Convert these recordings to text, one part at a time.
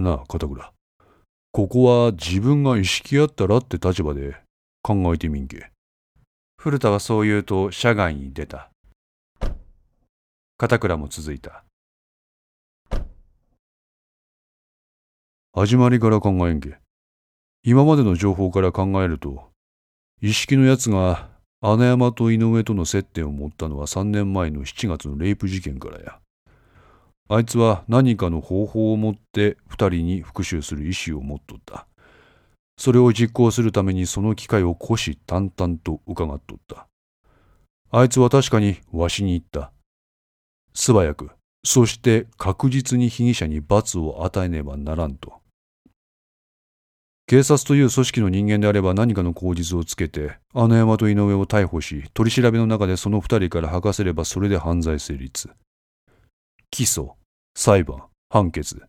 なあ、片倉。ここは自分が意識あったらって立場で考えてみんけ。古田はそう言うと社外に出た。片倉も続いた。始まりから考えんけ。今までの情報から考えると、意識のやつが穴山と井上との接点を持ったのは3年前の7月のレイプ事件からや。あいつは何かの方法を持って二人に復讐する意思を持っとった。それを実行するためにその機会を虎視眈々と伺っとった。あいつは確かにわしに言った。素早く、そして確実に被疑者に罰を与えねばならんと。警察という組織の人間であれば何かの口実をつけて、穴山と井上を逮捕し、取り調べの中でその二人から吐かせればそれで犯罪成立。起訴、裁判、判決。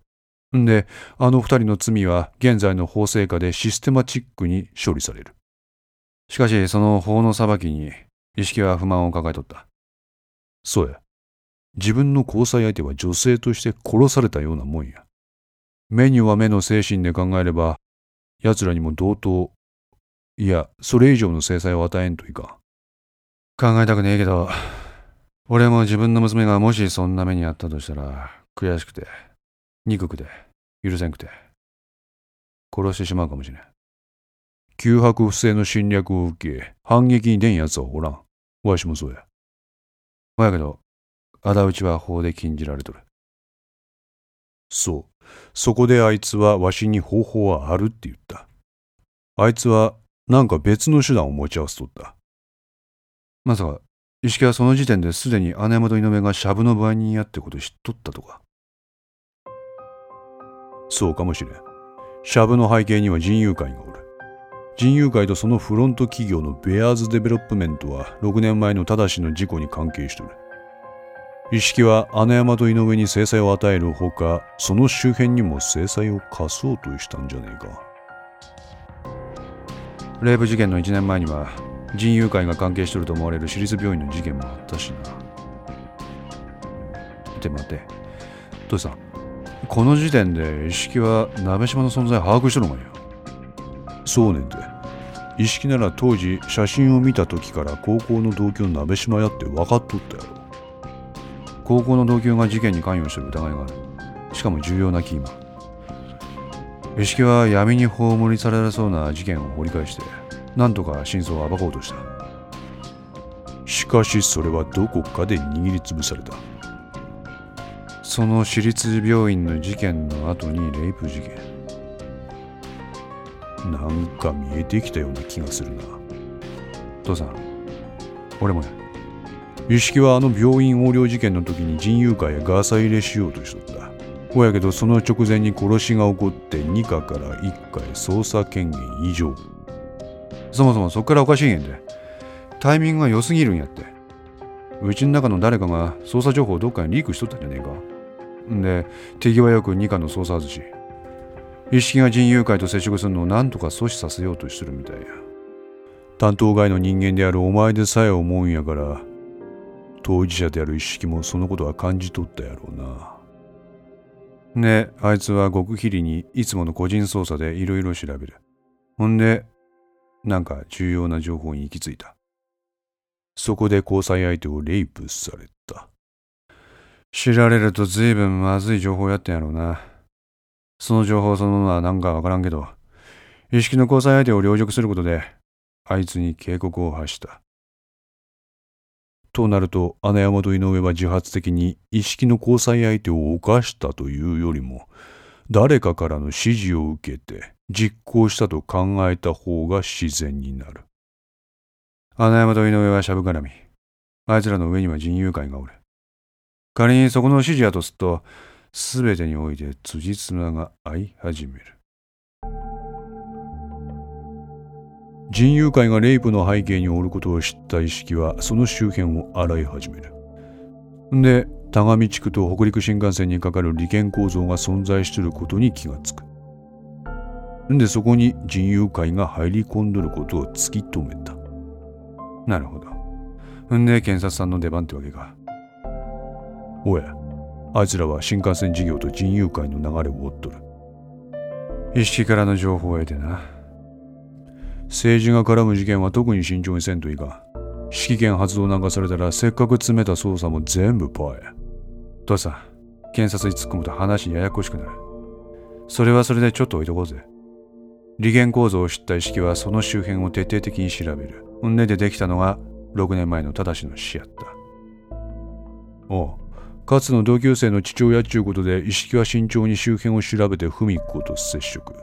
んで、あの二人の罪は現在の法制下でシステマチックに処理される。しかし、その法の裁きに、意識は不満を抱えとった。そうや。自分の交際相手は女性として殺されたようなもんや。目には目の精神で考えれば、奴らにも同等、いや、それ以上の制裁を与えんといかん。考えたくねえけど、俺も自分の娘がもしそんな目にあったとしたら、悔しくて、憎くて、許せんくて、殺してしまうかもしれん。脅迫不正の侵略を受け、反撃に出ん奴はおらん。わしもそうや。ほやけど、仇討ちは法で禁じられとる。そう。そこであいつはわしに方法はあるって言った。あいつはなんか別の手段を持ち合わせとった。まさか、石木はその時点ですでに穴山と井上がシャブの売人やってこと知っとったとか。そうかもしれん。シャブの背景には人友会がおる。人友会とそのフロント企業のベアーズデベロップメントは6年前の正の事故に関係しとる。石木は穴山と井上に制裁を与えるほか、その周辺にも制裁を課そうとしたんじゃねえか。レイプ事件の1年前には、人友会が関係してると思われる私立病院の事件もあったしな。って待って。どうしたこの時点で意識は鍋島の存在把握しとるのかよ。そうねんて。意識なら当時写真を見た時から高校の同居の鍋島やって分かっとったやろ。高校の同級が事件に関与してる疑いがあるしかも重要なキーマン意識は闇に葬りされそうな事件を掘り返して何とか真相を暴こうとしたしかしそれはどこかで握りつぶされたその私立病院の事件の後にレイプ事件なんか見えてきたような気がするな父さん俺もや意識はあの病院横領事件の時に人友会へガサ入れしようとしとった。ほやけどその直前に殺しが起こって2課から1課へ捜査権限異常。そもそもそっからおかしいんやで。タイミングが良すぎるんやって。うちの中の誰かが捜査情報をどっかにリークしとったんじゃねえか。んで、手際よく2課の捜査外し。意識が人友会と接触するのを何とか阻止させようとしてるみたいや。担当外の人間であるお前でさえ思うんやから、当事者である意識もそのことは感じ取ったやろうな。ねあいつは極秘裏にいつもの個人捜査でいろいろ調べる。ほんで、なんか重要な情報に行き着いた。そこで交際相手をレイプされた。知られると随分まずい情報やったんやろうな。その情報そのものはなんかわからんけど、意識の交際相手を凌辱することで、あいつに警告を発した。となると、穴山と井上は自発的に意識の交際相手を犯したというよりも、誰かからの指示を受けて実行したと考えた方が自然になる。穴山と井上はしゃぶ絡み。あいつらの上には人友会がおる。仮にそこの指示やとすると、すべてにおいて辻褄が合い始める。人友会がレイプの背景におることを知った意識はその周辺を洗い始める。んで、田上地区と北陸新幹線にかかる利権構造が存在していることに気がつく。んで、そこに人友会が入り込んどることを突き止めた。なるほど。んで、検察さんの出番ってわけか。おや、あいつらは新幹線事業と人友会の流れを追っとる。意識からの情報を得てな。政治が絡む事件は特に慎重にせんといかん。指揮権発動なんかされたらせっかく詰めた捜査も全部パーや。父さん、検察に突っ込むと話ややこしくなる。それはそれでちょっと置いとこうぜ。利権構造を知った意識はその周辺を徹底的に調べる。んででできたのが6年前の正の死やった。おう、かつの同級生の父親っちゅうことで意識は慎重に周辺を調べて文子と接触。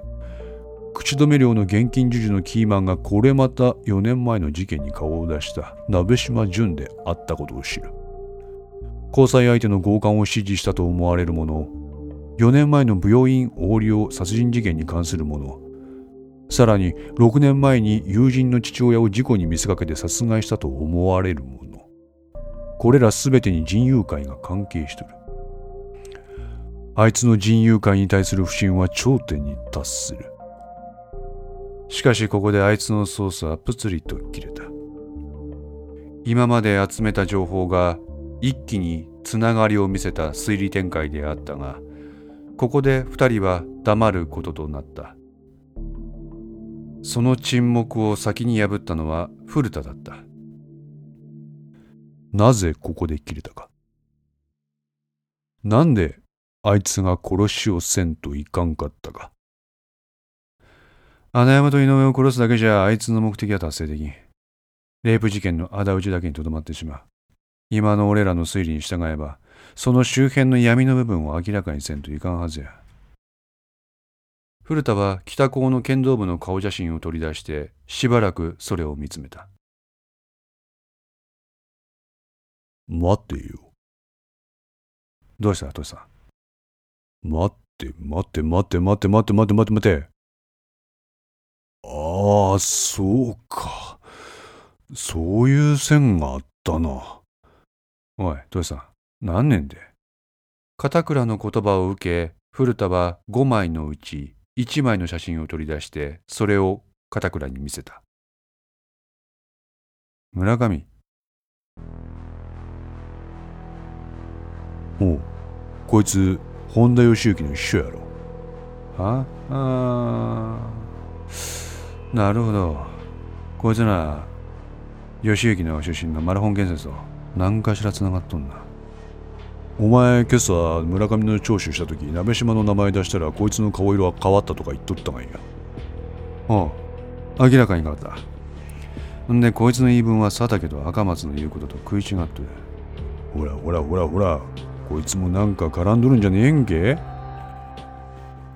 口止め料の現金授受のキーマンがこれまた4年前の事件に顔を出した鍋島淳であったことを知る。交際相手の強姦を指示したと思われるもの、4年前の病院横領殺人事件に関するもの、さらに6年前に友人の父親を事故に見せかけて殺害したと思われるもの。これらすべてに人友会が関係しとる。あいつの人友会に対する不信は頂点に達する。しかしここであいつの捜査はプツリと切れた。今まで集めた情報が一気につながりを見せた推理展開であったが、ここで二人は黙ることとなった。その沈黙を先に破ったのは古田だった。なぜここで切れたか。なんであいつが殺しをせんといかんかったか。穴山と井上を殺すだけじゃあいつの目的は達成できん。レイプ事件の仇討ちだけにとどまってしまう。今の俺らの推理に従えば、その周辺の闇の部分を明らかにせんといかんはずや。古田は北高の剣道部の顔写真を取り出してしばらくそれを見つめた。待てよ。どうした？トシさん。待って待って待って待って待って待って待って待って。ああ、そうか。そういう線があったな。おい、トシさん。何年で？片倉の言葉を受け、古田は5枚のうち一枚の写真を取り出してそれを片倉に見せた村上おう。こいつ本田義行の秘書やろ。は？ああなるほど。こいつな義行の出身のマラホン建設と何かしらつながっとんな。お前今朝村上の聴取した時鍋島の名前出したらこいつの顔色は変わったとか言っとったがいや。ああ。明らかに変わった。んでこいつの言い分は佐竹と赤松の言うことと食い違って。ほらほらほらほら。こいつもなんか絡んどるんじゃねえんけ？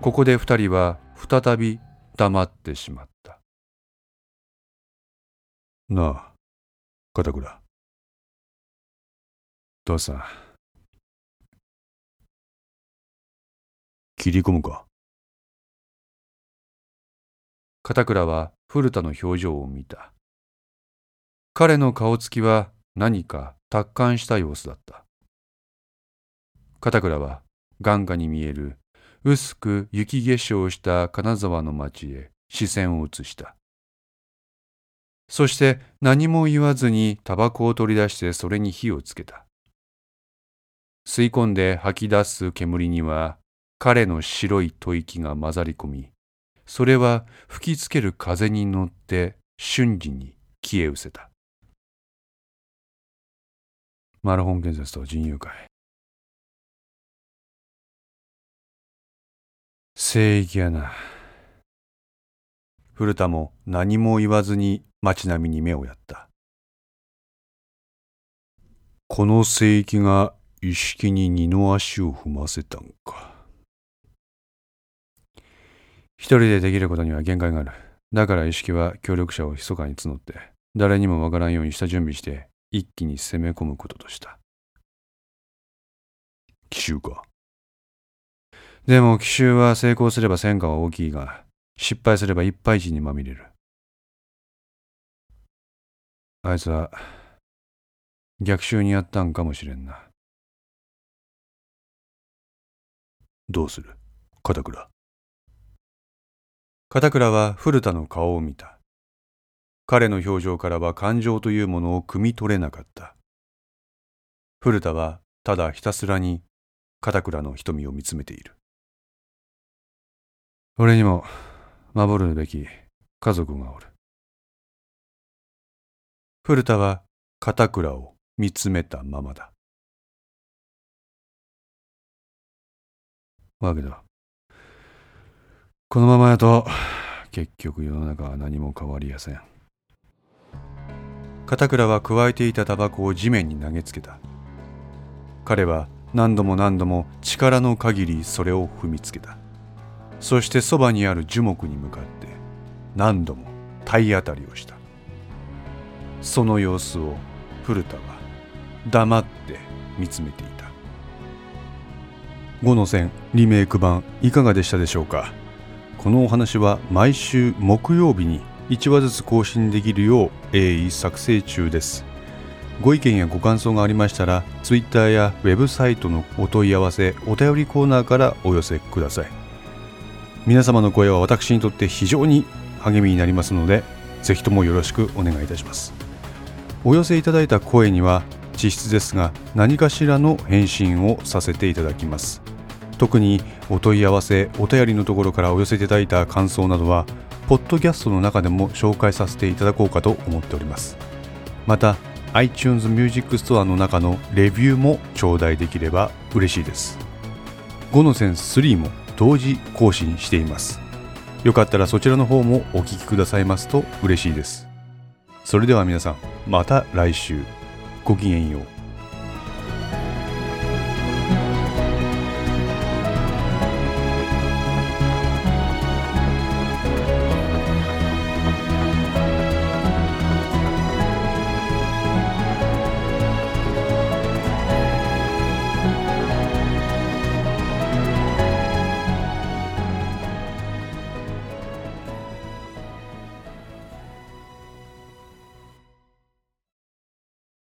ここで二人は再び黙ってしまった。なあ片倉。父さん。切り込むか？片倉は古田の表情を見た。彼の顔つきは何か達観した様子だった片倉は眼下に見える薄く雪化粧した金沢の町へ視線を移したそして何も言わずにタバコを取り出してそれに火をつけた吸い込んで吐き出す煙には彼の白い吐息が混ざり込み、それは吹きつける風に乗って瞬時に消え失せた。マラホン建設と人友会。聖域やな。古田も何も言わずに街並みに目をやった。この聖域が意識に二の足を踏ませたんか。一人でできることには限界がある。だから意識は協力者を密かに募って、誰にもわからんようにした準備して、一気に攻め込むこととした。奇襲か。でも奇襲は成功すれば戦果は大きいが、失敗すればいっぱい地にまみれる。あいつは逆襲にやったんかもしれんな。どうする？片倉。片倉は古田の顔を見た。彼の表情からは感情というものを汲み取れなかった。古田はただひたすらに片倉の瞳を見つめている。俺にも守るべき家族がおる。古田は片倉を見つめたままだ。わけだ。このままやと、結局世の中は何も変わりやせん。片倉は加えていたタバコを地面に投げつけた。彼は何度も何度も力の限りそれを踏みつけた。そしてそばにある樹木に向かって何度も体当たりをした。その様子を古田は黙って見つめていた。5の線リメイク版いかがでしたでしょうか？このお話は毎週木曜日に1話ずつ更新できるよう鋭意作成中です。ご意見やご感想がありましたら Twitter やウェブサイトのお問い合わせお便りコーナーからお寄せください。皆様の声は私にとって非常に励みになりますのでぜひともよろしくお願いいたします。お寄せいただいた声には実質ですが何かしらの返信をさせていただきます。特にお問い合わせお便りのところからお寄せいただいた感想などはポッドキャストの中でも紹介させていただこうかと思っております。また iTunes Music Store の中のレビューも頂戴できれば嬉しいです。5のセンス3も同時更新しています。よかったらそちらの方もお聴きくださいますと嬉しいです。それでは皆さんまた来週。ごきげんよう。